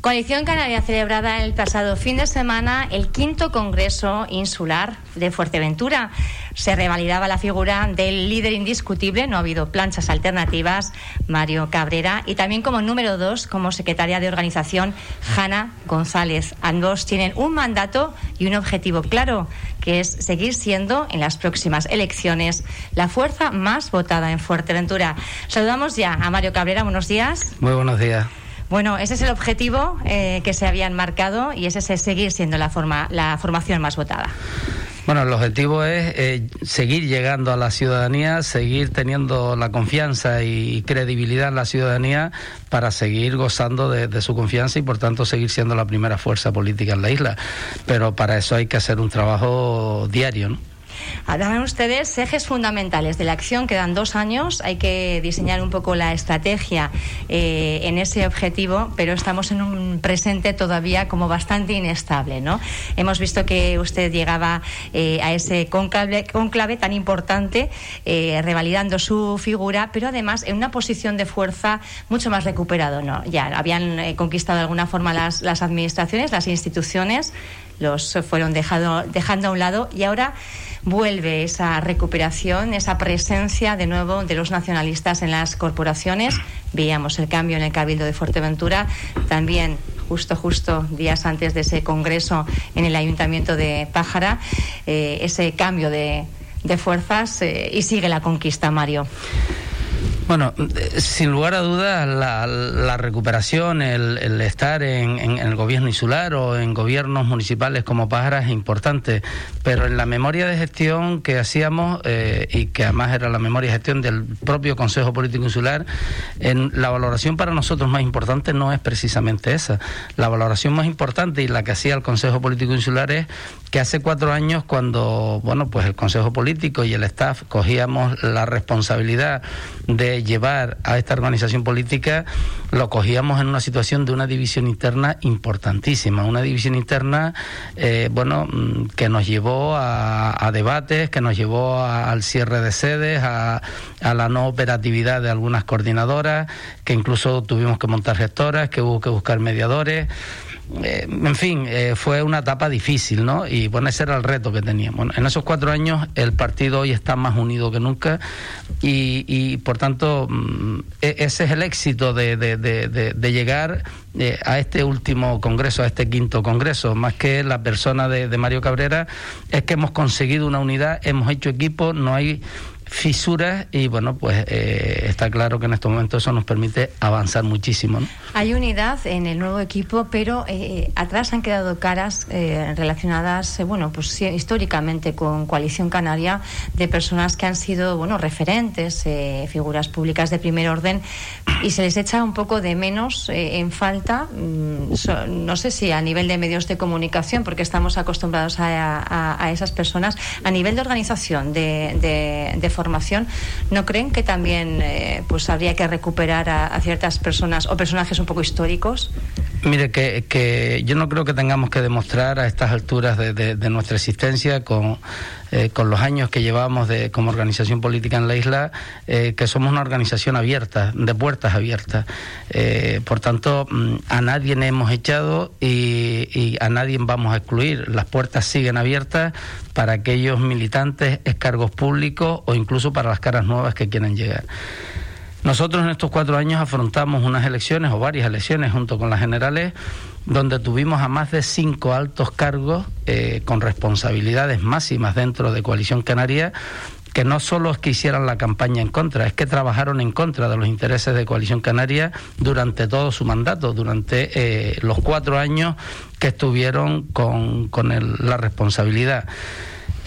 Coalición Canaria celebrada el pasado fin de semana el quinto Congreso Insular de Fuerteventura. Se revalidaba la figura del líder indiscutible, no ha habido planchas alternativas, Mario Cabrera, y también como número dos, como secretaria de organización, Jana González. Ambos tienen un mandato y un objetivo claro, que es seguir siendo en las próximas elecciones la fuerza más votada en Fuerteventura. Saludamos ya a Mario Cabrera, buenos días. Muy buenos días. Bueno, ese es el objetivo eh, que se habían marcado y ese es seguir siendo la, forma, la formación más votada. Bueno, el objetivo es eh, seguir llegando a la ciudadanía, seguir teniendo la confianza y credibilidad en la ciudadanía para seguir gozando de, de, su confianza y por tanto seguir siendo la primera fuerza política en la isla. Pero para eso hay que hacer un trabajo diario, ¿no? Hablan ustedes ejes fundamentales de la acción, quedan dos años, hay que diseñar un poco la estrategia eh, en ese objetivo, pero estamos en un presente todavía como bastante inestable, ¿no? Hemos visto que usted llegaba eh, a ese conclave, tan importante, eh, revalidando su figura, pero además en una posición de fuerza mucho más recuperado, ¿no? Ya habían conquistado de alguna forma las, las administraciones, las instituciones, los fueron dejado, dejando a un lado y ahora vuelve esa recuperación, esa presencia de nuevo de los nacionalistas en las corporaciones. Veíamos el cambio en el Cabildo de Fuerteventura, también justo, justo días antes de ese congreso en el Ayuntamiento de Pájara, eh, ese cambio de, de fuerzas eh, y sigue la conquista, Mario. Bueno, sin lugar a dudas, la, recuperación, el, estar en, en, el gobierno insular o en gobiernos municipales como Pájara es importante, pero en la memoria de gestión que hacíamos, eh, y que además era la memoria de gestión del propio Consejo Político Insular, en la valoración para nosotros más importante no es precisamente esa. La valoración más importante y la que hacía el Consejo Político Insular es que hace cuatro años, cuando bueno, pues el Consejo Político y el staff cogíamos la responsabilidad de llevar a esta organización política, lo cogíamos en una situación de una división interna importantísima, una división interna, eh, bueno, mm, que nos llevó a, a debates, que nos llevó a, al cierre de sedes, a, a, la no operatividad de algunas coordinadoras, que incluso tuvimos que montar gestoras, que hubo que buscar mediadores. Eh, en fin, eh, fue una etapa difícil, ¿no? Y bueno, ese era el reto que teníamos. En esos cuatro años el partido hoy está más unido que nunca y, y por tanto mm, ese es el éxito de, de, de, de llegar eh, a este último congreso, a este quinto congreso, más que la persona de, Mario Cabrera, es que hemos conseguido una unidad, hemos hecho equipo, no hay fisuras y bueno, pues eh, está claro que en estos momentos eso nos permite avanzar muchísimo. Hay unidad en el nuevo equipo, pero eh, atrás han quedado caras eh, relacionadas, eh, bueno, pues históricamente con Coalición Canaria de personas que han sido, bueno, referentes, figuras públicas de primer orden y se les echa un poco de menos en falta, so, no sé si a nivel de medios de comunicación, porque estamos acostumbrados a, a, a esas personas, a nivel de organización, de, de, de ¿no creen que también eh, pues habría que recuperar a, ciertas personas o personajes un poco históricos? Mire, que, que yo no creo que tengamos que demostrar a estas alturas de, de, nuestra existencia con, eh, con los años que llevamos de, como organización política en la isla, eh, que somos una organización abierta, de puertas abiertas. Eh, por tanto, mm, a nadie hemos echado y, a nadie vamos a excluir. Las puertas siguen abiertas para aquellos militantes, cargos públicos o incluso para las caras nuevas que quieran llegar. Nosotros en estos cuatro años afrontamos unas elecciones o varias elecciones junto con las generales donde tuvimos a más de cinco altos cargos eh, con responsabilidades máximas dentro de Coalición Canaria que no solo es que hicieran la campaña en contra, es que trabajaron en contra de los intereses de Coalición Canaria durante todo su mandato, durante eh, los cuatro años que estuvieron con, la responsabilidad.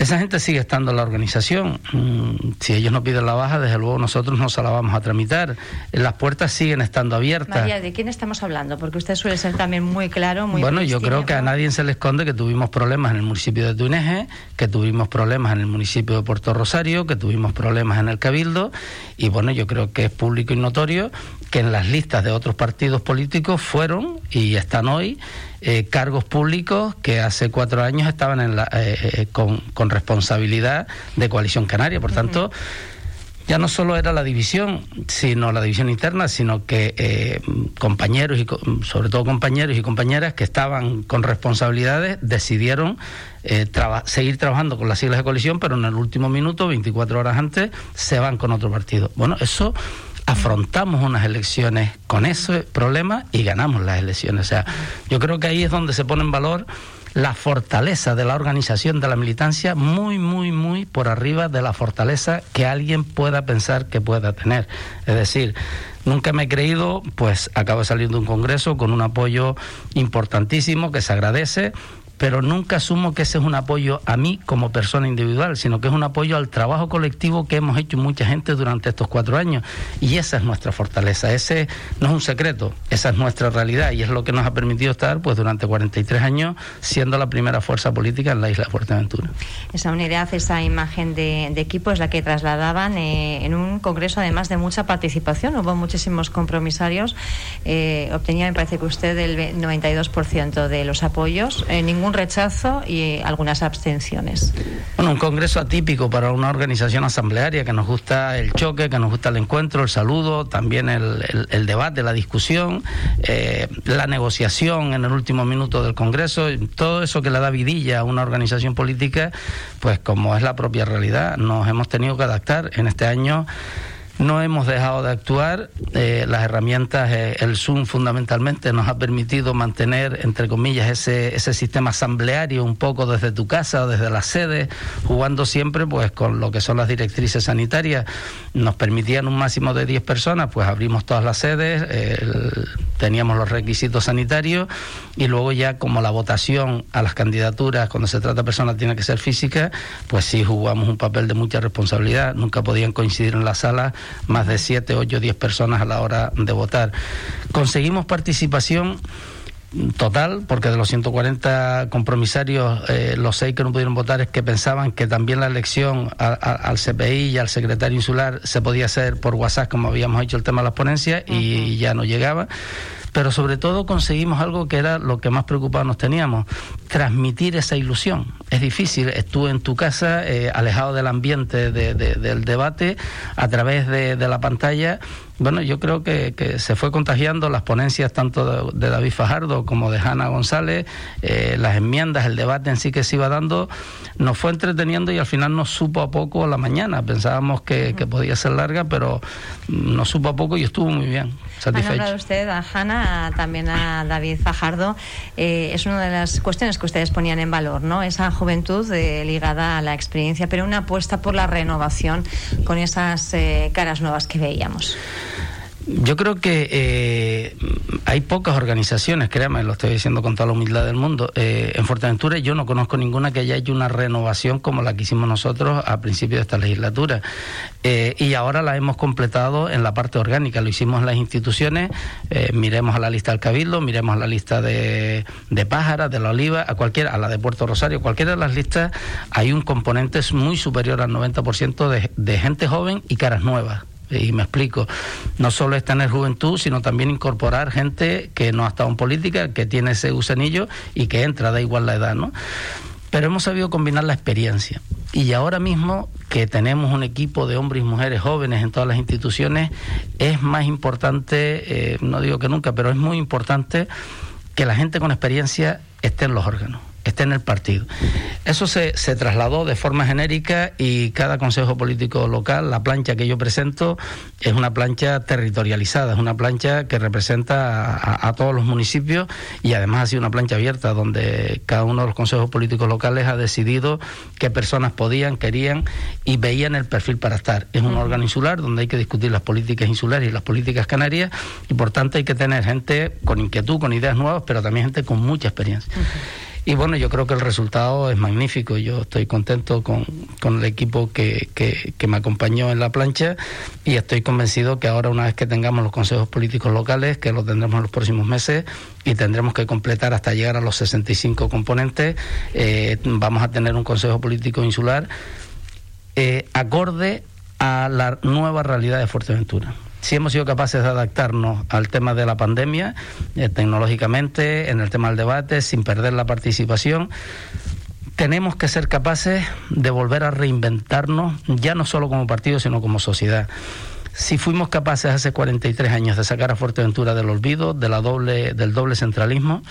Esa gente sigue estando en la organización. Mm, si ellos no piden la baja, desde luego nosotros no se la vamos a tramitar. Las puertas siguen estando abiertas. María, ¿de quién estamos hablando? Porque usted suele ser también muy claro, muy Bueno, yo creo que a nadie se le esconde que tuvimos problemas en el municipio de Tuneje, que tuvimos problemas en el municipio de Puerto Rosario, que tuvimos problemas en el Cabildo, y bueno, yo creo que es público y notorio que en las listas de otros partidos políticos fueron y están hoy eh, cargos públicos que hace cuatro años estaban en la, eh, eh, con, con, responsabilidad de Coalición Canaria. Por tanto, uh -huh ya no solo era la división, sino la división interna, sino que eh, compañeros y sobre todo compañeros y compañeras que estaban con responsabilidades decidieron eh, seguir trabajando con las siglas de coalición, pero en el último minuto, 24 horas antes, se van con otro partido. Bueno, eso afrontamos unas elecciones con ese problema y ganamos las elecciones. O sea, yo creo que ahí es donde se pone en valor la fortaleza de la organización de la militancia muy, muy, muy por arriba de la fortaleza que alguien pueda pensar que pueda tener. Es decir, nunca me he creído, pues acabo de salir de un congreso con un apoyo importantísimo que se agradece pero nunca asumo que ese es un apoyo a mí como persona individual, sino que es un apoyo al trabajo colectivo que hemos hecho mucha gente durante estos cuatro años. Y esa es nuestra fortaleza, ese no es un secreto, esa es nuestra realidad y es lo que nos ha permitido estar pues durante 43 años siendo la primera fuerza política en la isla de Fuerteventura. Esa unidad, esa imagen de, equipo es la que trasladaban eh, en un congreso además de mucha participación, hubo muchísimos compromisarios, eh, obtenía me parece que usted el 92% de los apoyos, eh, ningún rechazo y algunas abstenciones. Bueno, un congreso atípico para una organización asamblearia que nos gusta el choque, que nos gusta el encuentro, el saludo, también el, debate, la discusión, eh, la negociación en el último minuto del congreso, todo eso que le da vidilla a una organización política, pues como es la propia realidad, nos hemos tenido que adaptar en este año. No hemos dejado de actuar. Eh, las herramientas, eh, el Zoom fundamentalmente nos ha permitido mantener, entre comillas, ese, ese sistema asambleario un poco desde tu casa o desde la sede, jugando siempre pues con lo que son las directrices sanitarias. Nos permitían un máximo de 10 personas, pues abrimos todas las sedes, teníamos los requisitos sanitarios y luego ya como la votación a las candidaturas cuando se trata de personas tiene que ser física, pues sí jugamos un papel de mucha responsabilidad. Nunca podían coincidir en la sala más de 7, 8, 10 personas a la hora de votar. Conseguimos participación total, porque de los 140 compromisarios, eh, los seis que no pudieron votar es que pensaban que también la elección al CPI y al secretario insular se podía hacer por WhatsApp, como habíamos hecho el tema de las ponencias, y ya no llegaba pero sobre todo conseguimos algo que era lo que más preocupado nos teníamos, transmitir esa ilusión. Es difícil, estuve en tu casa, eh, alejado del ambiente del debate, a través de, la pantalla. Bueno, yo creo que, se fue contagiando las ponencias tanto de, David Fajardo como de Hanna González, eh, las enmiendas, el debate en sí que se iba dando, nos fue entreteniendo y al final nos supo a poco la mañana. Pensábamos que, que podía ser larga, pero nos supo a poco y estuvo muy bien. Ha nombrado usted a Hanna, también a David Fajardo. Eh, es una de las cuestiones que ustedes ponían en valor, ¿no? Esa juventud eh, ligada a la experiencia, pero una apuesta por la renovación con esas eh, caras nuevas que veíamos. Yo creo que eh, hay pocas organizaciones, créame, lo estoy diciendo con toda la humildad del mundo. Eh, en Fuerteventura yo no conozco ninguna que haya hecho una renovación como la que hicimos nosotros a principio de esta legislatura. Eh, y ahora la hemos completado en la parte orgánica. Lo hicimos en las instituciones. miremos a la lista del Cabildo, miremos a la lista de, de Pájaras, de la Oliva, a cualquiera, a la de Puerto Rosario, cualquiera de las listas, hay un componente muy superior al 90% de, de gente joven y caras nuevas. Y me explico, no solo es tener juventud, sino también incorporar gente que no ha estado en política, que tiene ese gusanillo y que entra, da igual la edad, ¿no? Pero hemos sabido combinar la experiencia. Y ahora mismo que tenemos un equipo de hombres y mujeres jóvenes en todas las instituciones, es más importante, eh, no digo que nunca, pero es muy importante que la gente con experiencia esté en los órganos esté en el partido. Eso se, se, trasladó de forma genérica y cada consejo político local, la plancha que yo presento, es una plancha territorializada, es una plancha que representa a, todos los municipios y además ha sido una plancha abierta donde cada uno de los consejos políticos locales ha decidido qué personas podían, querían y veían el perfil para estar. Es un órgano insular donde hay que discutir las políticas insulares y las políticas canarias y por tanto hay que tener gente con inquietud, con ideas nuevas, pero también gente con mucha experiencia. Y bueno, yo creo que el resultado es magnífico. Yo estoy contento con, el equipo que, que, me acompañó en la plancha y estoy convencido que ahora, una vez que tengamos los consejos políticos locales, que los tendremos en los próximos meses y tendremos que completar hasta llegar a los 65 componentes, eh, vamos a tener un consejo político insular eh, acorde a la nueva realidad de Fuerteventura si hemos sido capaces de adaptarnos al tema de la pandemia eh, tecnológicamente, en el tema del debate, sin perder la participación. tenemos que ser capaces de volver a reinventarnos, ya no solo como partido, sino como sociedad. Si fuimos capaces hace 43 años de sacar a Fuerteventura del olvido, de la doble, del doble centralismo,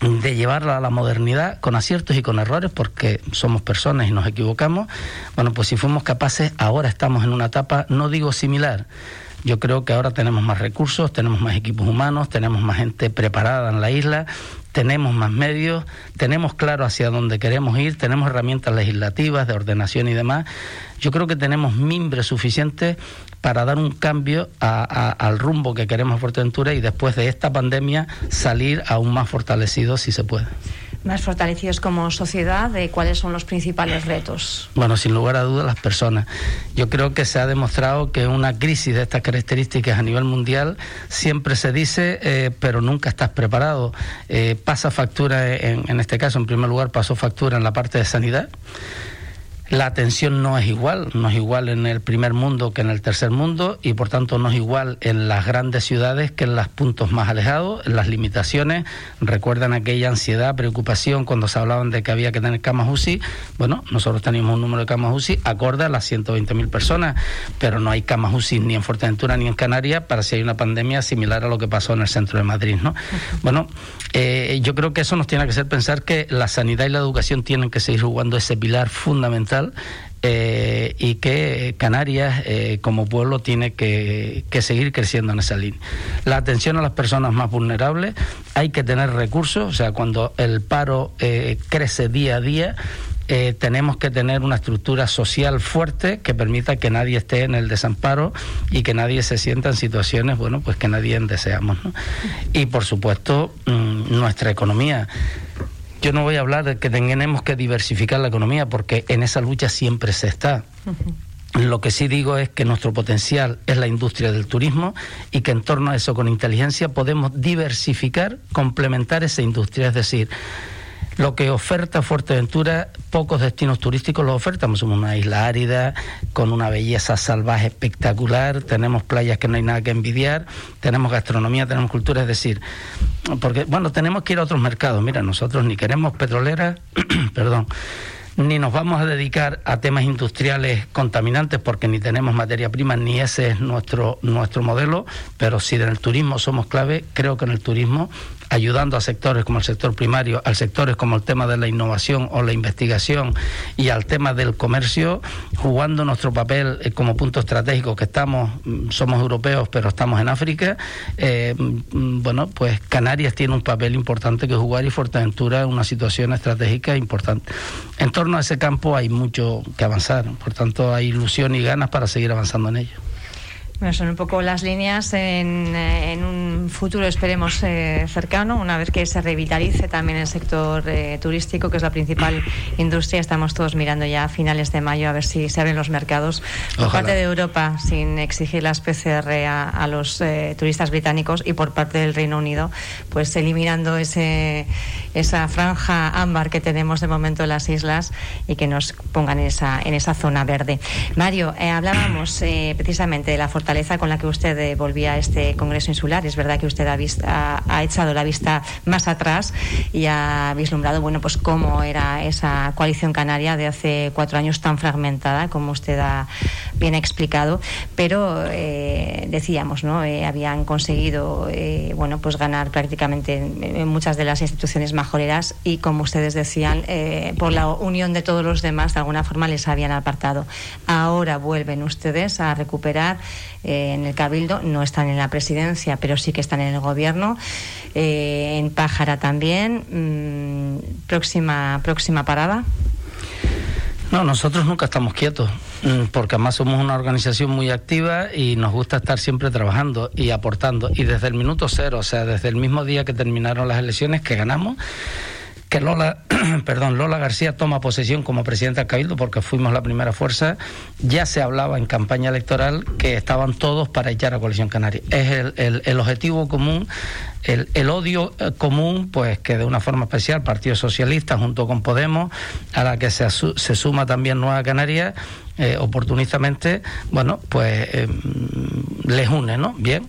de llevarla a la modernidad con aciertos y con errores porque somos personas y nos equivocamos, bueno, pues si fuimos capaces, ahora estamos en una etapa, no digo similar, yo creo que ahora tenemos más recursos, tenemos más equipos humanos, tenemos más gente preparada en la isla, tenemos más medios, tenemos claro hacia dónde queremos ir, tenemos herramientas legislativas de ordenación y demás. Yo creo que tenemos mimbre suficiente para dar un cambio al rumbo que queremos a Fuerteventura y después de esta pandemia salir aún más fortalecidos si se puede más fortalecidos como sociedad, de cuáles son los principales retos? Bueno, sin lugar a dudas, las personas. Yo creo que se ha demostrado que una crisis de estas características a nivel mundial siempre se dice, eh, pero nunca estás preparado. Eh, pasa factura, en, en este caso, en primer lugar, pasó factura en la parte de sanidad la atención no es igual, no es igual en el primer mundo que en el tercer mundo y por tanto no es igual en las grandes ciudades que en los puntos más alejados, en las limitaciones. Recuerdan aquella ansiedad, preocupación cuando se hablaban de que había que tener camas UCI. Bueno, nosotros teníamos un número de camas UCI acorde a las 120.000 personas, pero no hay camas UCI ni en Fuerteventura ni en Canarias para si hay una pandemia similar a lo que pasó en el centro de Madrid. ¿no? Bueno, eh, yo creo que eso nos tiene que hacer pensar que la sanidad y la educación tienen que seguir jugando ese pilar fundamental eh, y que Canarias eh, como pueblo tiene que, seguir creciendo en esa línea. La atención a las personas más vulnerables, hay que tener recursos, o sea, cuando el paro eh, crece día a día, tenemos que tener una estructura social fuerte que permita que nadie esté en el desamparo y que nadie se sienta en situaciones, bueno, pues que nadie deseamos. Y por supuesto, mm, nuestra economía. Yo no voy a hablar de que tenemos que diversificar la economía porque en esa lucha siempre se está. Lo que sí digo es que nuestro potencial es la industria del turismo y que en torno a eso con inteligencia podemos diversificar, complementar esa industria. Es decir, lo que oferta Fuerteventura, pocos destinos turísticos lo ofertan. Somos una isla árida, con una belleza salvaje espectacular, tenemos playas que no hay nada que envidiar, tenemos gastronomía, tenemos cultura, es decir, porque, bueno, tenemos que ir a otros mercados. Mira, nosotros ni queremos petroleras, perdón ni nos vamos a dedicar a temas industriales contaminantes porque ni tenemos materia prima ni ese es nuestro nuestro modelo, pero si en el turismo somos clave, creo que en el turismo ayudando a sectores como el sector primario, al sectores como el tema de la innovación o la investigación y al tema del comercio, jugando nuestro papel eh, como punto estratégico que estamos, mm, somos europeos pero estamos en África, eh, mm, bueno, pues Canarias tiene un papel importante que jugar y Fuerteventura en una situación estratégica importante. En torno a ese campo hay mucho que avanzar, por tanto hay ilusión y ganas para seguir avanzando en ello. Bueno, son un poco las líneas en, eh, un futuro, esperemos, eh, cercano, una vez que se revitalice también el sector eh, turístico, que es la principal industria. Estamos todos mirando ya a finales de mayo a ver si se abren los mercados por parte de Europa, sin exigir las PCR a, los turistas británicos y por parte del Reino Unido, pues eliminando ese, esa franja ámbar que tenemos de momento en las islas y que nos pongan en esa, en esa zona verde. Mario, hablábamos precisamente de la fortaleza con la que usted eh, volvía a este Congreso Insular. Es verdad que usted ha, ha, echado la vista más atrás y ha vislumbrado, bueno, pues cómo era esa coalición canaria de hace cuatro años tan fragmentada, como usted ha bien explicado. Pero eh, decíamos, ¿no? Eh, habían conseguido, bueno, pues ganar prácticamente en, muchas de las instituciones majoreras y, como ustedes decían, por la unión de todos los demás, de alguna forma les habían apartado. Ahora vuelven ustedes a recuperar eh, en el Cabildo, no están en la presidencia, pero sí que están en el gobierno. Eh, en Pájara también. Mm, próxima, próxima parada. No, nosotros nunca estamos quietos, mm, porque además somos una organización muy activa y nos gusta estar siempre trabajando y aportando. Y desde el minuto cero, o sea, desde el mismo día que terminaron las elecciones, que ganamos, que Lola, perdón, Lola García toma posesión como presidenta del Cabildo porque fuimos la primera fuerza, ya se hablaba en campaña electoral que estaban todos para echar a Coalición Canaria. Es el, el, objetivo común, el, el, odio eh, común, pues que de una forma especial Partido Socialista junto con Podemos, a la que se, se suma también Nueva Canaria, eh, oportunistamente, bueno, pues eh, les une, ¿no? Bien.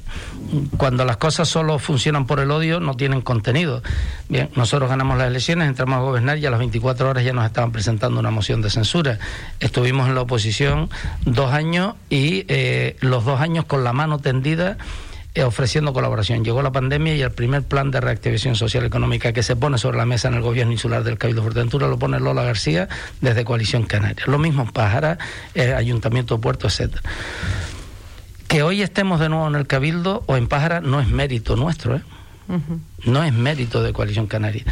Cuando las cosas solo funcionan por el odio, no tienen contenido. Bien, nosotros ganamos las elecciones, entramos a gobernar y a las 24 horas ya nos estaban presentando una moción de censura. Estuvimos en la oposición dos años y eh, los dos años con la mano tendida eh, ofreciendo colaboración. Llegó la pandemia y el primer plan de reactivación social económica que se pone sobre la mesa en el gobierno insular del Cabildo Fuerteventura lo pone Lola García desde Coalición Canaria. Lo mismo en Pájara, eh, Ayuntamiento Puerto, etcétera. Que hoy estemos de nuevo en el Cabildo o en Pájara no es mérito nuestro, ¿eh? No es mérito de Coalición Canaria.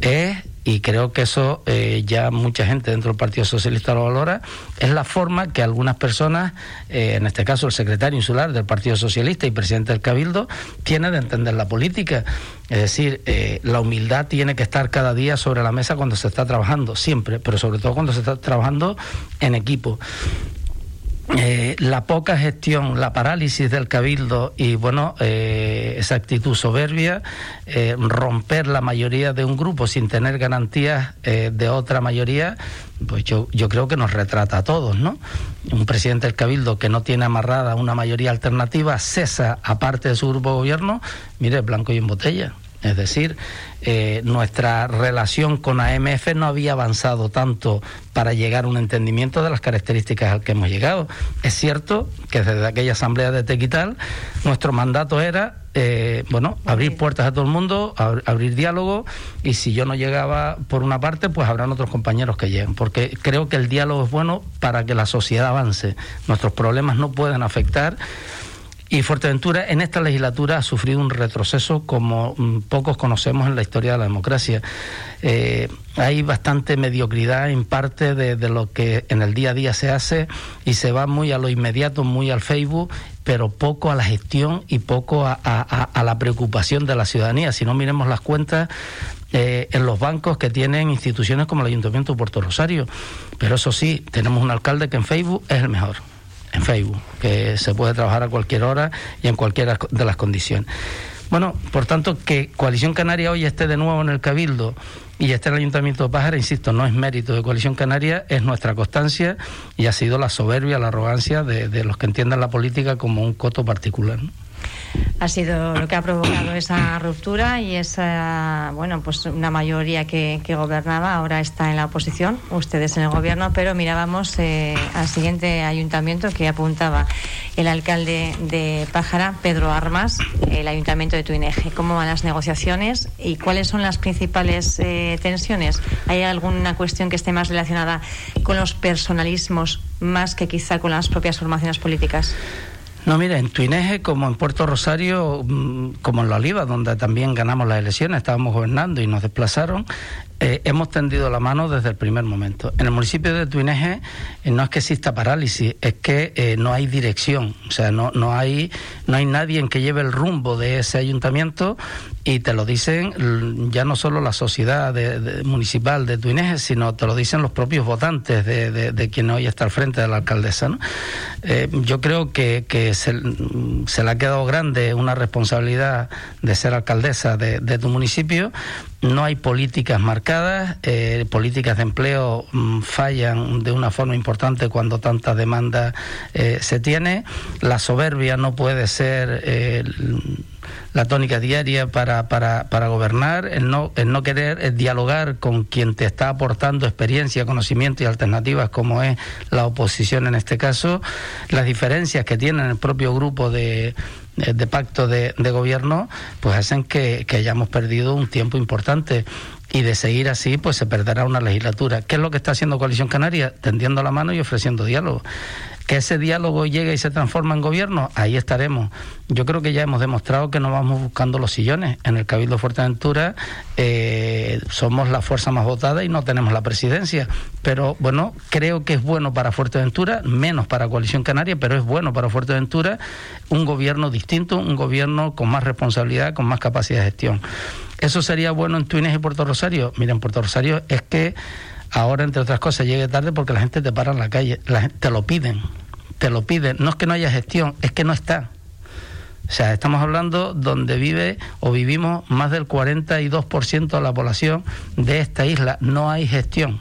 Es, y creo que eso eh, ya mucha gente dentro del Partido Socialista lo valora, es la forma que algunas personas, eh, en este caso el secretario insular del Partido Socialista y presidente del Cabildo, tiene de entender la política. Es decir, eh, la humildad tiene que estar cada día sobre la mesa cuando se está trabajando, siempre, pero sobre todo cuando se está trabajando en equipo. Eh, la poca gestión, la parálisis del cabildo y bueno, eh, esa actitud soberbia, eh, romper la mayoría de un grupo sin tener garantías de otra mayoría, pues yo, yo creo que nos retrata a todos, ¿no? Un presidente del cabildo que no tiene amarrada una mayoría alternativa, cesa aparte de su grupo de gobierno, mire, blanco y en botella. Es decir, eh, nuestra relación con AMF no había avanzado tanto para llegar a un entendimiento de las características al que hemos llegado. Es cierto que desde aquella asamblea de Tequital nuestro mandato era eh, bueno, abrir puertas a todo el mundo, abrir diálogo y si yo no llegaba por una parte, pues habrán otros compañeros que lleguen, porque creo que el diálogo es bueno para que la sociedad avance. Nuestros problemas no pueden afectar y Fuerteventura en esta legislatura ha sufrido un retroceso como mm, pocos conocemos en la historia de la democracia. Eh, hay bastante mediocridad en parte de, lo que en el día a día se hace y se va muy a lo inmediato, muy al Facebook, pero poco a la gestión y poco a, la preocupación de la ciudadanía. Si no miremos las cuentas eh, en los bancos que tienen instituciones como el Ayuntamiento de Puerto Rosario. Pero eso sí, tenemos un alcalde que en Facebook es el mejor en Facebook, que se puede trabajar a cualquier hora y en cualquiera de las condiciones. Bueno, por tanto, que Coalición Canaria hoy esté de nuevo en el Cabildo y esté en el Ayuntamiento de Pájara, insisto, no es mérito de Coalición Canaria, es nuestra constancia y ha sido la soberbia, la arrogancia de, los que entiendan la política como un coto particular ha sido lo que ha provocado esa ruptura y esa, bueno, pues una mayoría que, gobernaba ahora está en la oposición, ustedes en el gobierno, pero mirábamos eh, al siguiente ayuntamiento que apuntaba el alcalde de Pájara, Pedro Armas, el ayuntamiento de Tuineje. ¿Cómo van las negociaciones y cuáles son las principales eh, tensiones? ¿Hay alguna cuestión que esté más relacionada con los personalismos más que quizá con las propias formaciones políticas? No, mira, en Tuineje, como en Puerto Rosario, mm, como en La Oliva, donde también ganamos las elecciones, estábamos gobernando y nos desplazaron, eh, hemos tendido la mano desde el primer momento. En el municipio de Tuineje eh, no es que exista parálisis, es que eh, no hay dirección, o sea, no, no, hay, no hay nadie en que lleve el rumbo de ese ayuntamiento y te lo dicen ya no solo la sociedad municipal de Tuineje, sino te lo dicen los propios votantes de, de, quien hoy está al frente de la alcaldesa. yo creo que, que se, le ha quedado grande una responsabilidad de ser alcaldesa de, de tu municipio, no hay políticas marcadas, eh, políticas de empleo mm, fallan de una forma importante cuando tanta demanda eh, se tiene, la soberbia no puede ser eh, la tónica diaria para, para, para gobernar, el no, el no querer dialogar con quien te está aportando experiencia, conocimiento y alternativas como es la oposición en este caso, las diferencias que tiene el propio grupo de de pacto de, gobierno, pues hacen que, que, hayamos perdido un tiempo importante. Y de seguir así, pues se perderá una legislatura. ¿Qué es lo que está haciendo Coalición Canaria? Tendiendo la mano y ofreciendo diálogo que ese diálogo llegue y se transforma en gobierno, ahí estaremos. Yo creo que ya hemos demostrado que no vamos buscando los sillones. En el Cabildo Fuerteventura eh, somos la fuerza más votada y no tenemos la presidencia. Pero bueno, creo que es bueno para Fuerteventura, menos para Coalición Canaria, pero es bueno para Fuerteventura un gobierno distinto, un gobierno con más responsabilidad, con más capacidad de gestión. ¿Eso sería bueno en Túnez y Puerto Rosario? Miren, Puerto Rosario es que ahora, entre otras cosas, llegue tarde porque la gente te para en la calle, la gente, te lo piden, te lo piden. No es que no haya gestión, es que no está. O sea, estamos hablando donde vive o vivimos más del 42% de la población de esta isla. No hay gestión.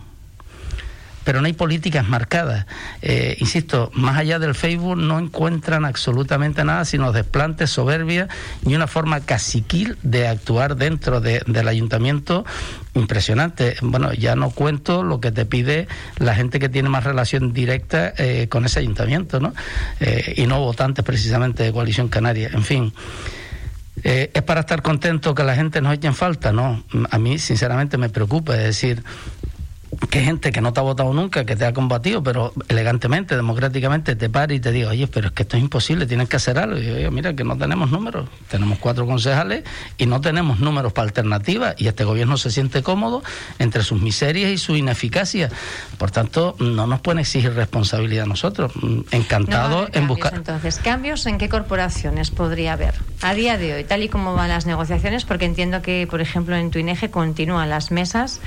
Pero no hay políticas marcadas. Eh, insisto, más allá del Facebook no encuentran absolutamente nada, sino desplantes, soberbia y una forma caciquil de actuar dentro del ayuntamiento impresionante. Bueno, ya no cuento lo que te pide la gente que tiene más relación directa eh, con ese ayuntamiento, ¿no? Eh, y no votantes precisamente de Coalición Canaria. En fin. ¿Es para estar contento que la gente nos eche en falta? No, a mí sinceramente me preocupa, es decir, que gente que no te ha votado nunca, que te ha combatido, pero elegantemente, democráticamente, te pare y te diga, oye, pero es que esto es imposible, tienes que hacer algo. Y yo, mira, que no tenemos números, tenemos cuatro concejales y no tenemos números para alternativas y este gobierno se siente cómodo entre sus miserias y su ineficacia. Por tanto, no nos pueden exigir responsabilidad a nosotros. Encantado en buscar. Entonces, ¿cambios en qué corporaciones podría haber? A día de hoy, tal y como van las negociaciones, porque entiendo que, por ejemplo, en tu INEGE continúan las mesas,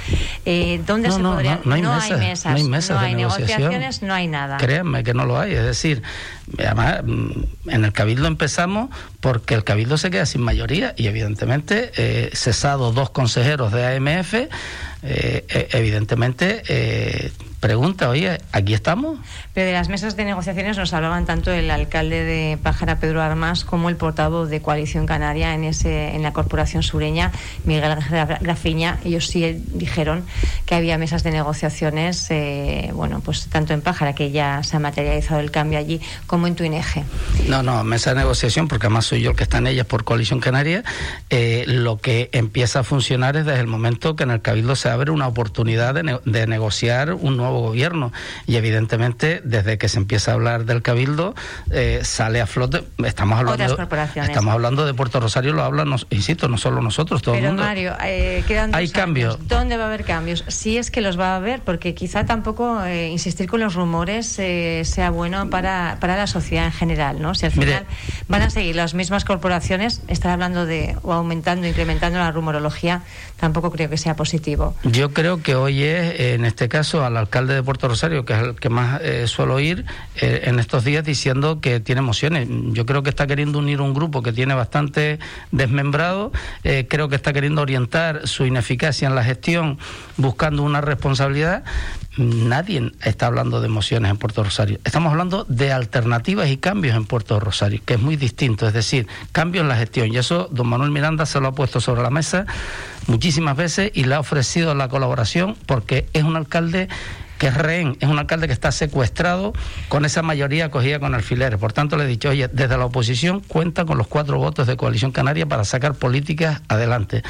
eh, ¿dónde se no, hay, mesas, no hay mesas, no hay negociaciones, no hay nada. Créanme que no lo hay. Es decir, además, mm, en el Cabildo empezamos porque el Cabildo se queda sin mayoría y, evidentemente, eh, cesado dos consejeros de AMF, eh, eh, evidentemente eh, pregunta, oye, ¿aquí estamos? Pero de las mesas de negociaciones nos hablaban tanto el alcalde de Pájara, Pedro Armas, como el portavoz de Coalición Canaria en, ese, en la Corporación Sureña, Miguel Grafiña. Ellos sí dijeron que había mesas de negociaciones, eh, bueno, pues tanto en Pájara, que ya se ha materializado el cambio allí, como en Tuineje. No, no, mesa de negociación, porque además soy yo el que está en ellas por Coalición Canaria. Eh, lo que empieza a funcionar es desde el momento que en el Cabildo se abre una oportunidad de, de negociar un nuevo gobierno. Y evidentemente, desde que se empieza a hablar del Cabildo, eh, sale a flote. Estamos hablando, estamos hablando de Puerto Rosario, lo hablan, insisto, no solo nosotros, todo Pero el mundo. Mario, eh, quedan Hay cambios. ¿Dónde va a haber cambios? Si es que los va a haber, porque quizá tampoco eh, insistir con los rumores sea bueno para, para la sociedad en general, ¿no? Si al final van a seguir las mismas corporaciones, estar hablando de o aumentando, incrementando la rumorología, tampoco creo que sea positivo. Yo creo que hoy es, en este caso, al alcalde de Puerto Rosario, que es el que más eh, suelo ir eh, en estos días diciendo que tiene emociones. Yo creo que está queriendo unir un grupo que tiene bastante desmembrado, eh, creo que está queriendo orientar su ineficacia en la gestión buscando una responsabilidad. Nadie está hablando de emociones en Puerto Rosario. Estamos hablando de alternativas y cambios en Puerto Rosario, que es muy distinto, es decir, cambios en la gestión. Y eso don Manuel Miranda se lo ha puesto sobre la mesa muchísimas veces y le ha ofrecido la colaboración porque es un alcalde que es rehén, es un alcalde que está secuestrado con esa mayoría cogida con alfileres. Por tanto, le he dicho, oye, desde la oposición cuenta con los cuatro votos de Coalición Canaria para sacar políticas adelante,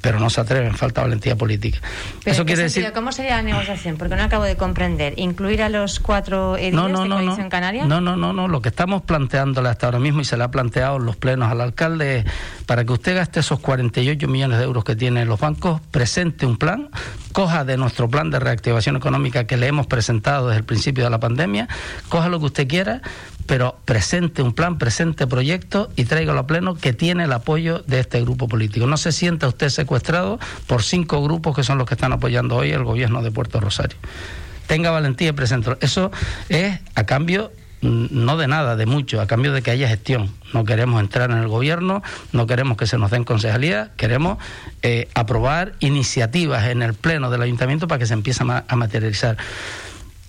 pero no se atreven, falta valentía política. Eso quiere decir... ¿Cómo sería la negociación? Porque no acabo de comprender. ¿Incluir a los cuatro ediles no, no, de no, Coalición Canaria? No, no, no, no. Lo que estamos planteándole hasta ahora mismo y se le ha planteado en los plenos al alcalde es para que usted gaste esos 48 millones de euros que tienen los bancos, presente un plan, coja de nuestro plan de reactivación económica que le hemos presentado desde el principio de la pandemia, coja lo que usted quiera, pero presente un plan, presente proyecto y tráigalo a pleno que tiene el apoyo de este grupo político. No se sienta usted secuestrado por cinco grupos que son los que están apoyando hoy el gobierno de Puerto Rosario. Tenga valentía y presente. Eso es a cambio no de nada, de mucho, a cambio de que haya gestión. No queremos entrar en el gobierno, no queremos que se nos den concejalías, queremos eh, aprobar iniciativas en el pleno del ayuntamiento para que se empiece a, materializar.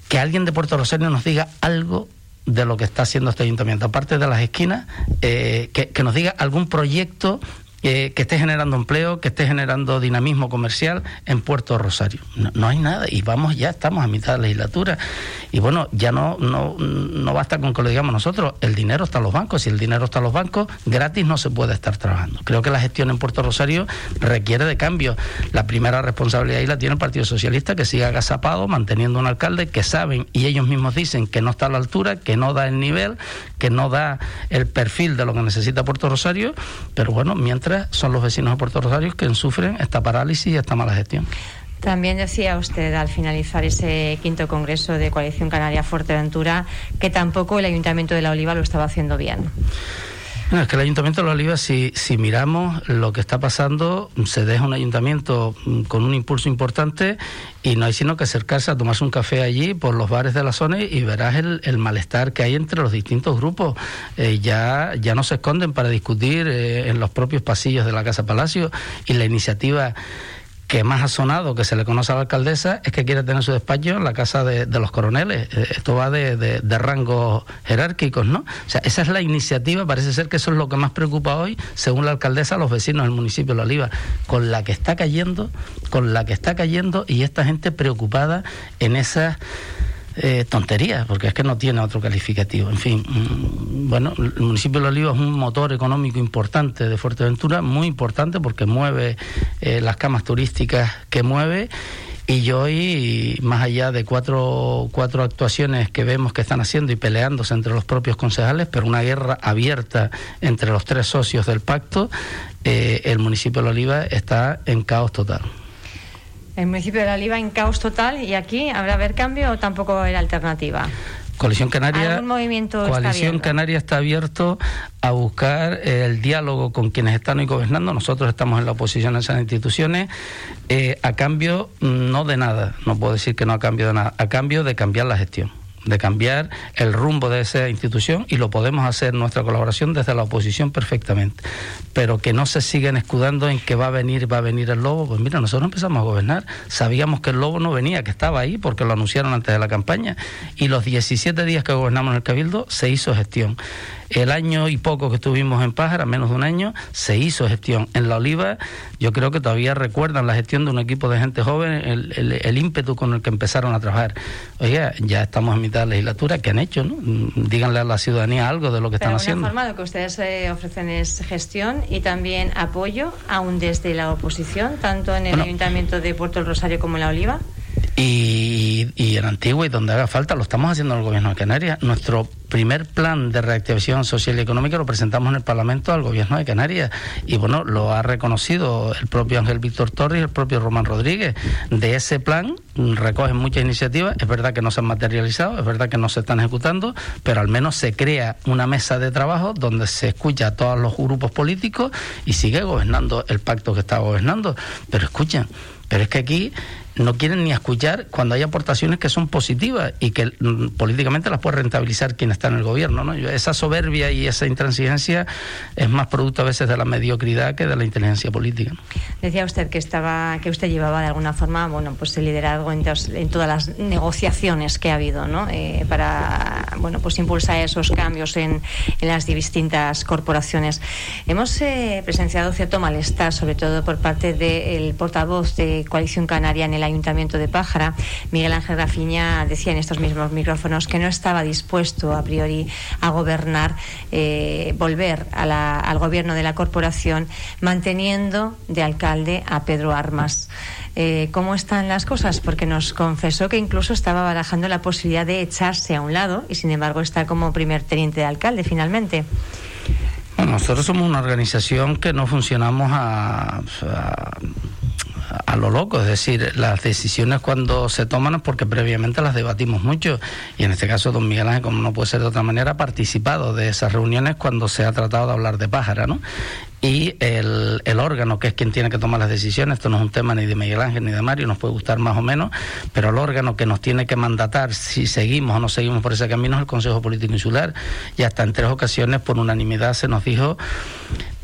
Que alguien de Puerto Rosario nos diga algo de lo que está haciendo este ayuntamiento, aparte de las esquinas, eh, que, que nos diga algún proyecto que esté generando empleo, que esté generando dinamismo comercial en Puerto Rosario. No, hay nada y vamos ya, estamos a mitad de la legislatura. Y bueno, ya no, no, no basta con que lo digamos nosotros, el dinero está en los bancos, si el dinero está en los bancos, gratis no se puede estar trabajando. Creo que la gestión en Puerto Rosario requiere de cambio. La primera responsabilidad ahí la tiene el Partido Socialista, que siga agazapado, manteniendo un alcalde que saben y ellos mismos dicen que no está a la altura, que no da el nivel, que no da el perfil de lo que necesita Puerto Rosario, pero bueno, mientras son los vecinos de Puerto Rosario quienes sufren esta parálisis y esta mala gestión. También decía usted al finalizar ese quinto congreso de Coalición Canaria Fuerteventura que tampoco el Ayuntamiento de La Oliva lo estaba haciendo bien. Es que el Ayuntamiento de La Oliva, si, si miramos lo que está pasando, se deja un ayuntamiento con un impulso importante y no hay sino que acercarse a tomarse un café allí por los bares de la zona y verás el, malestar que hay entre los distintos grupos. Eh, ya, ya no se esconden para discutir eh, en los propios pasillos de la Casa Palacio y la iniciativa que más ha sonado, que se le conoce a la alcaldesa, es que quiere tener su despacho en la casa de, los coroneles. Eh, esto va de, de, rangos jerárquicos, ¿no? O sea, esa es la iniciativa, parece ser que eso es lo que más preocupa hoy, según la alcaldesa, a los vecinos del municipio de La Oliva, con la que está cayendo, con la que está cayendo y esta gente preocupada en esas eh, tonterías, porque es que no tiene otro calificativo. En fin, mm, bueno, el municipio de La Oliva es un motor económico importante de Fuerteventura, muy importante porque mueve eh, las camas turísticas que mueve. Y yo hoy, más allá de cuatro, cuatro actuaciones que vemos que están haciendo y peleándose entre los propios concejales, pero una guerra abierta entre los tres socios del pacto, eh, el municipio de La Oliva está en caos total. El municipio de La Oliva en caos total y aquí habrá haber cambio o tampoco va a haber alternativa. Coalición Canaria, movimiento Coalición está Canaria está abierto a buscar el diálogo con quienes están hoy gobernando. Nosotros estamos en la oposición a esas instituciones. Eh, a cambio no de nada, no puedo decir que no a cambio de nada, a cambio de cambiar la gestión de cambiar el rumbo de esa institución y lo podemos hacer nuestra colaboración desde la oposición perfectamente. Pero que no se sigan escudando en que va a venir, va a venir el lobo. Pues mira, nosotros empezamos a gobernar, sabíamos que el lobo no venía, que estaba ahí porque lo anunciaron antes de la campaña y los 17 días que gobernamos en el Cabildo se hizo gestión. El año y poco que estuvimos en Pájara, menos de un año, se hizo gestión. En La Oliva, yo creo que todavía recuerdan la gestión de un equipo de gente joven, el, ímpetu con el que empezaron a trabajar. Oiga, ya estamos en mitad de la legislatura, ¿qué han hecho? No? Díganle a la ciudadanía algo de lo que están haciendo. informado que ustedes eh, ofrecen es gestión y también apoyo, aún desde la oposición, tanto en el Ayuntamiento de Puerto del Rosario como en La Oliva. Y, y, en Antigua y donde haga falta, lo estamos haciendo en el Gobierno de Canarias. Nuestro primer plan de reactivación social y económica lo presentamos en el Parlamento al Gobierno de Canarias y bueno, lo ha reconocido el propio Ángel Víctor Torres y el propio Román Rodríguez. De ese plan recogen muchas iniciativas, es verdad que no se han materializado, es verdad que no se están ejecutando, pero al menos se crea una mesa de trabajo donde se escucha a todos los grupos políticos y sigue gobernando el pacto que está gobernando. Pero escuchen, pero es que aquí no quieren ni escuchar cuando hay aportaciones que son positivas y que mm, políticamente las puede rentabilizar quien está en el gobierno. ¿no? Esa soberbia y esa intransigencia es más producto a veces de la mediocridad que de la inteligencia política. Decía usted que estaba que usted llevaba de alguna forma bueno pues el liderazgo en, todas las negociaciones que ha habido ¿no? Eh, para bueno pues impulsar esos cambios en, las distintas corporaciones. Hemos eh, presenciado cierto malestar, sobre todo por parte del portavoz de Coalición Canaria en el Ayuntamiento de Pájara, Miguel Ángel Rafiña decía en estos mismos micrófonos que no estaba dispuesto a priori a gobernar, eh, volver al gobierno de la corporación, manteniendo de alcalde a Pedro Armas. Eh, ¿Cómo están las cosas? Porque nos confesó que incluso estaba barajando la posibilidad de echarse a un lado y, sin embargo, está como primer teniente de alcalde finalmente. nosotros somos una organización que no funcionamos a a lo loco, es decir, las decisiones cuando se toman es porque previamente las debatimos mucho. Y en este caso don Miguel Ángel, como no puede ser de otra manera, ha participado de esas reuniones cuando se ha tratado de hablar de pájara, ¿no? y el, el, órgano que es quien tiene que tomar las decisiones, esto no es un tema ni de Miguel Ángel ni de Mario, nos puede gustar más o menos, pero el órgano que nos tiene que mandatar si seguimos o no seguimos por ese camino es el Consejo Político Insular. Y hasta en tres ocasiones por unanimidad se nos dijo,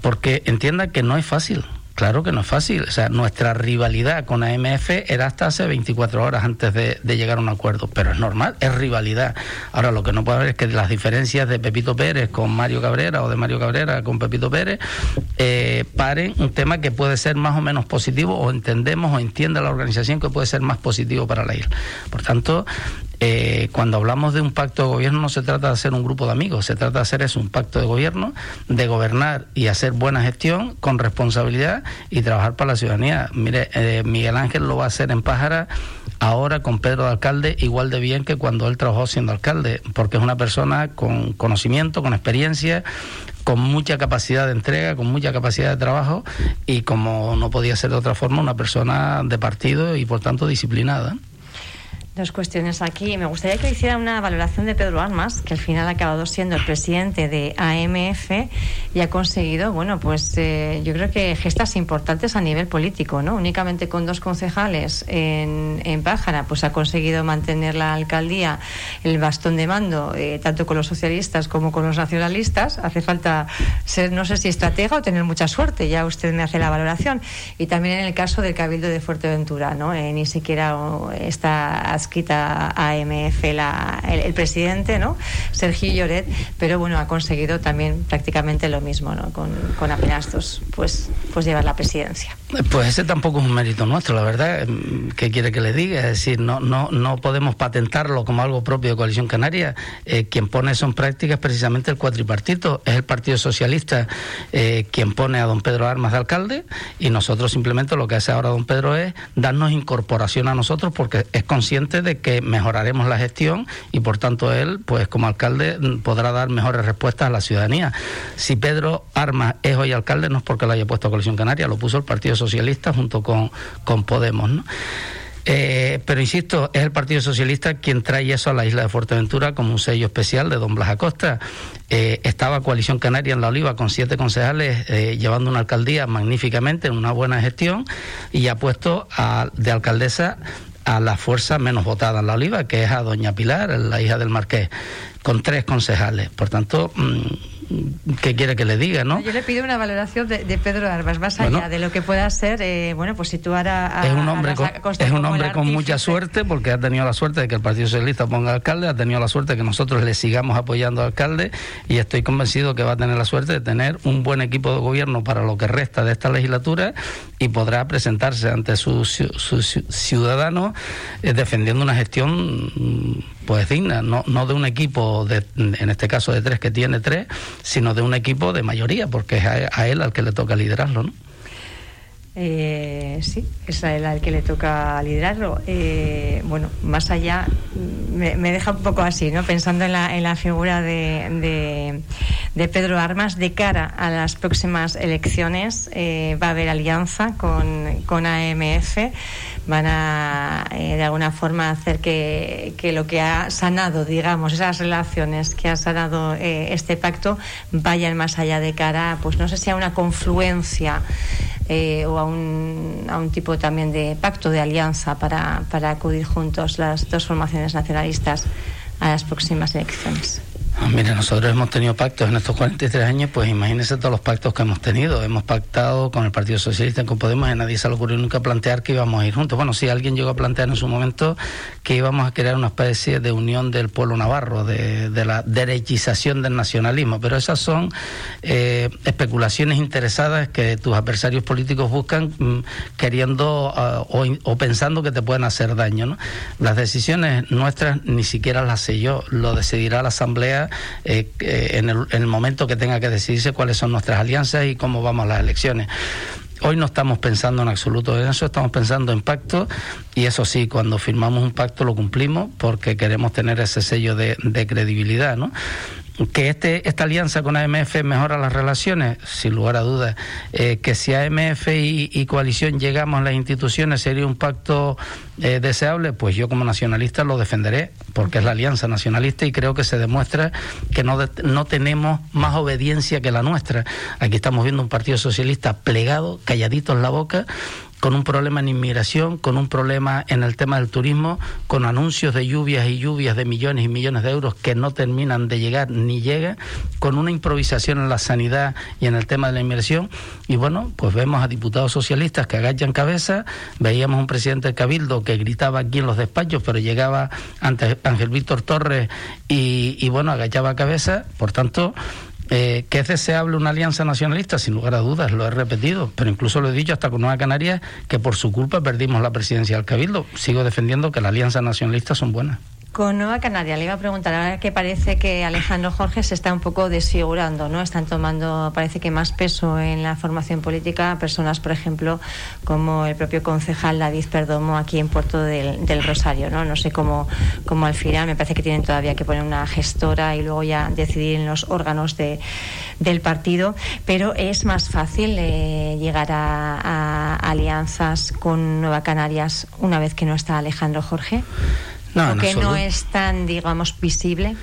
porque entienda que no es fácil, Claro que no es fácil. O sea, nuestra rivalidad con AMF era hasta hace 24 horas antes de, llegar a un acuerdo. Pero es normal, es rivalidad. Ahora, lo que no puede haber es que las diferencias de Pepito Pérez con Mario Cabrera o de Mario Cabrera con Pepito Pérez eh, paren un tema que puede ser más o menos positivo o entendemos o entiende la organización que puede ser más positivo para la isla. Por tanto, eh, cuando hablamos de un pacto de gobierno no se trata de hacer un grupo de amigos, se trata de hacer eso, un pacto de gobierno, de gobernar y hacer buena gestión con responsabilidad y trabajar para la ciudadanía. Mire, eh, Miguel Ángel lo va a hacer en Pájara ahora con Pedro de alcalde igual de bien que cuando él trabajó siendo alcalde, porque es una persona con conocimiento, con experiencia, con mucha capacidad de entrega, con mucha capacidad de trabajo y como no podía ser de otra forma, una persona de partido y por tanto disciplinada. Dos cuestiones aquí. Me gustaría que hiciera una valoración de Pedro Armas, que al final ha acabado siendo el presidente de AMF y ha conseguido, bueno, pues eh, yo creo que gestas importantes a nivel político, ¿no? Únicamente con dos concejales en, en Pájara, pues ha conseguido mantener la alcaldía, el bastón de mando, eh, tanto con los socialistas como con los nacionalistas. Hace falta ser, no sé si estratega o tener mucha suerte, ya usted me hace la valoración. Y también en el caso del Cabildo de Fuerteventura, ¿no? Eh, ni siquiera está quita AMF la, el, presidente, ¿no? Sergio Lloret, pero bueno, ha conseguido también prácticamente lo mismo, ¿no? Con, con apenas dos, pues, pues llevar la presidencia. Pues ese tampoco es un mérito nuestro, la verdad. ¿Qué quiere que le diga? Es decir, no, no, no podemos patentarlo como algo propio de Coalición Canaria. Eh, quien pone eso en práctica es precisamente el cuatripartito, es el Partido Socialista eh, quien pone a don Pedro Armas de alcalde y nosotros simplemente lo que hace ahora don Pedro es darnos incorporación a nosotros porque es consciente de que mejoraremos la gestión y por tanto él, pues como alcalde, podrá dar mejores respuestas a la ciudadanía. Si Pedro Armas es hoy alcalde, no es porque lo haya puesto a Coalición Canaria, lo puso el Partido Socialista junto con, con Podemos. ¿no? Eh, pero insisto, es el Partido Socialista quien trae eso a la isla de Fuerteventura como un sello especial de don Blas Acosta. Eh, estaba Coalición Canaria en La Oliva con siete concejales eh, llevando una alcaldía magníficamente, en una buena gestión, y ha puesto a, de alcaldesa a la fuerza menos votada en la Oliva, que es a doña Pilar, la hija del marqués, con tres concejales. Por tanto, mm, ¿qué quiere que le diga, no? Yo le pido una valoración de, Pedro Arbas, más allá de lo que pueda ser, eh, bueno, pues situar a, a es un hombre con, es un hombre con mucha suerte, porque ha tenido la suerte de que el Partido Socialista ponga alcalde, ha tenido la suerte de que nosotros le sigamos apoyando al alcalde, y estoy convencido que va a tener la suerte de tener un buen equipo de gobierno para lo que resta de esta legislatura y podrá presentarse ante sus ciudadanos eh, defendiendo una gestión mm, pues digna, no, no de un equipo, de, en este caso de tres que tiene tres, sino de un equipo de mayoría, porque es a, él al que le toca liderarlo, ¿no? Eh, sí, es a él al que le toca liderarlo. Eh, bueno, más allá, me, deja un poco así, ¿no? Pensando en la, en la figura de, de, Pedro Armas, de cara a las próximas elecciones, eh, va a haber alianza con, con AMF van a eh, de alguna forma hacer que, que, lo que ha sanado, digamos, esas relaciones que ha sanado eh, este pacto vayan más allá de cara, pues no sé si a una confluencia eh, o a un, a un tipo también de pacto de alianza para, para acudir juntos las dos formaciones nacionalistas a las próximas elecciones. Ah, mire, nosotros hemos tenido pactos en estos 43 años, pues imagínese todos los pactos que hemos tenido. Hemos pactado con el Partido Socialista, con Podemos, y nadie se le ocurrió nunca plantear que íbamos a ir juntos. Bueno, sí, alguien llegó a plantear en su momento que íbamos a crear una especie de unión del pueblo navarro, de, la derechización del nacionalismo, pero esas son eh, especulaciones interesadas que tus adversarios políticos buscan mm, queriendo ah, o, pensando que te pueden hacer daño. ¿no? Las decisiones nuestras ni siquiera las sé yo, lo decidirá la Asamblea eh, en, el, momento que tenga que decidirse cuáles son nuestras alianzas y cómo vamos a las elecciones. Hoy no estamos pensando en absoluto en eso, estamos pensando en pacto y eso sí, cuando firmamos un pacto lo cumplimos porque queremos tener ese sello de, de credibilidad, ¿no? Que este, esta alianza con AMF mejora las relaciones, sin lugar a dudas. Eh, que si AMF y, coalición llegamos a las instituciones sería un pacto eh, deseable, pues yo como nacionalista lo defenderé, porque es la alianza nacionalista y creo que se demuestra que no, no tenemos más obediencia que la nuestra. Aquí estamos viendo un partido socialista plegado, calladito en la boca, con un problema en inmigración, con un problema en el tema del turismo, con anuncios de lluvias y lluvias de millones y millones de euros que no terminan de llegar ni llegan, con una improvisación en la sanidad y en el tema de la inmigración. Y bueno, pues vemos a diputados socialistas que agachan cabeza, veíamos un presidente del Cabildo que gritaba aquí en los despachos, pero llegaba ante Ángel Víctor Torres y, y bueno, agachaba cabeza. Por tanto, eh, que es deseable una alianza nacionalista, sin lugar a dudas, lo he repetido, pero incluso lo he dicho hasta con Nueva Canarias, que por su culpa perdimos la presidencia del Cabildo. Sigo defendiendo que las alianzas nacionalistas son buenas. Con Nueva Canaria le iba a preguntar, ahora que parece que Alejandro Jorge se está un poco desfigurando, ¿no? Están tomando, parece que más peso en la formación política personas, por ejemplo, como el propio concejal David Perdomo aquí en Puerto del, Rosario, ¿no? No sé cómo, cómo al final, me parece que tienen todavía que poner una gestora y luego ya decidir en los órganos de, del partido, pero es más fácil eh, llegar a, a alianzas con Nueva Canarias una vez que no está Alejandro Jorge. No, ¿O que no es tan, digamos, visible?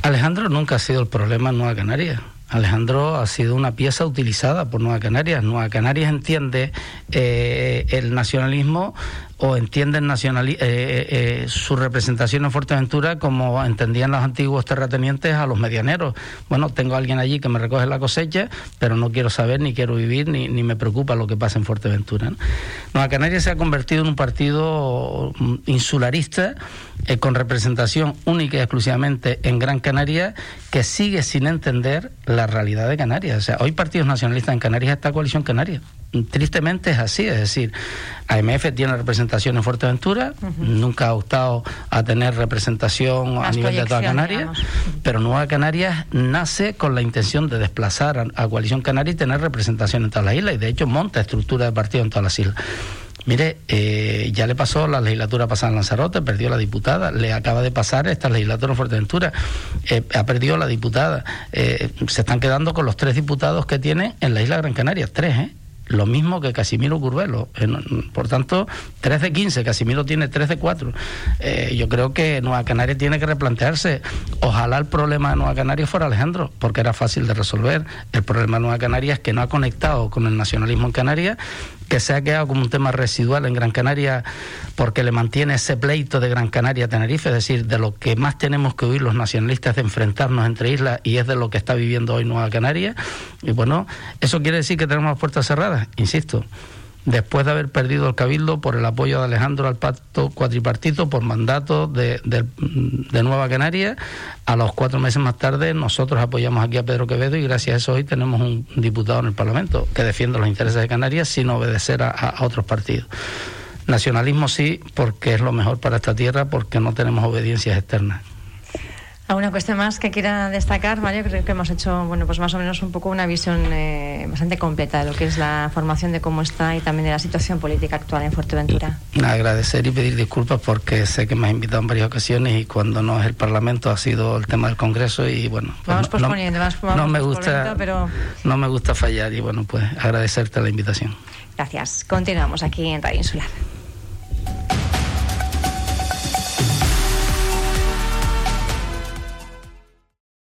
Alejandro nunca ha sido el problema en Nueva Canarias. Alejandro ha sido una pieza utilizada por Nueva Canarias. Nueva Canarias entiende eh, el nacionalismo o entienden eh, eh, eh, su representación en Fuerteventura como entendían los antiguos terratenientes a los medianeros. Bueno, tengo a alguien allí que me recoge la cosecha, pero no quiero saber, ni quiero vivir, ni, ni me preocupa lo que pasa en Fuerteventura. Nueva Canarias se ha convertido en un partido mm, insularista con representación única y exclusivamente en Gran Canaria, que sigue sin entender la realidad de Canarias. O sea, hoy partidos nacionalistas en Canarias está Coalición Canaria tristemente es así, es decir, AMF tiene representación en Fuerteventura, nunca ha optado a tener representación a nivel de toda Canarias, pero Nueva Canarias nace con la intención de desplazar a, Coalición Canaria y tener representación en todas las islas, y de hecho monta estructura de partido en todas las islas. Mire, eh, ya le pasó la legislatura pasada en Lanzarote, perdió la diputada, le acaba de pasar esta legislatura en Fuerteventura, eh, ha perdido la diputada, eh, se están quedando con los tres diputados que tiene en la isla Gran Canaria, tres, ¿eh? lo mismo que Casimiro Curvelo. Por tanto, 3 de 15, Casimiro tiene 3 de 4. Eh, yo creo que Nueva Canaria tiene que replantearse. Ojalá el problema de Nueva Canaria fuera Alejandro, porque era fácil de resolver. El problema de Nueva Canaria es que no ha conectado con el nacionalismo en Canarias que se ha quedado como un tema residual en Gran Canaria porque le mantiene ese pleito de Gran Canaria a Tenerife, es decir, de lo que más tenemos que oír los nacionalistas de enfrentarnos entre islas y es de lo que está viviendo hoy Nueva Canaria. Y bueno, ¿eso quiere decir que tenemos las puertas cerradas? Insisto, después de haber perdido el Cabildo por el apoyo de Alejandro al pacto cuatripartito por mandato de, Nueva Canaria. A los cuatro meses más tarde nosotros apoyamos aquí a Pedro Quevedo y gracias a eso hoy tenemos un diputado en el Parlamento que defiende los intereses de Canarias sin obedecer a otros partidos. Nacionalismo sí, porque es lo mejor para esta tierra, porque no tenemos obediencias externas. ¿Alguna cuestión más que quiera destacar, Mario? Creo que hemos hecho, bueno, pues más o menos un poco una visión eh, bastante completa de lo que es la formación de cómo está y también de la situación política actual en Fuerteventura. Agradecer y pedir disculpas porque sé que me has invitado en varias ocasiones y cuando no es el Parlamento ha sido el tema del Congreso y bueno. Pues vamos posponiendo, no, no me gusta, pero... no me gusta fallar y bueno, pues agradecerte la invitación. Gracias. Continuamos aquí en Radio Insular.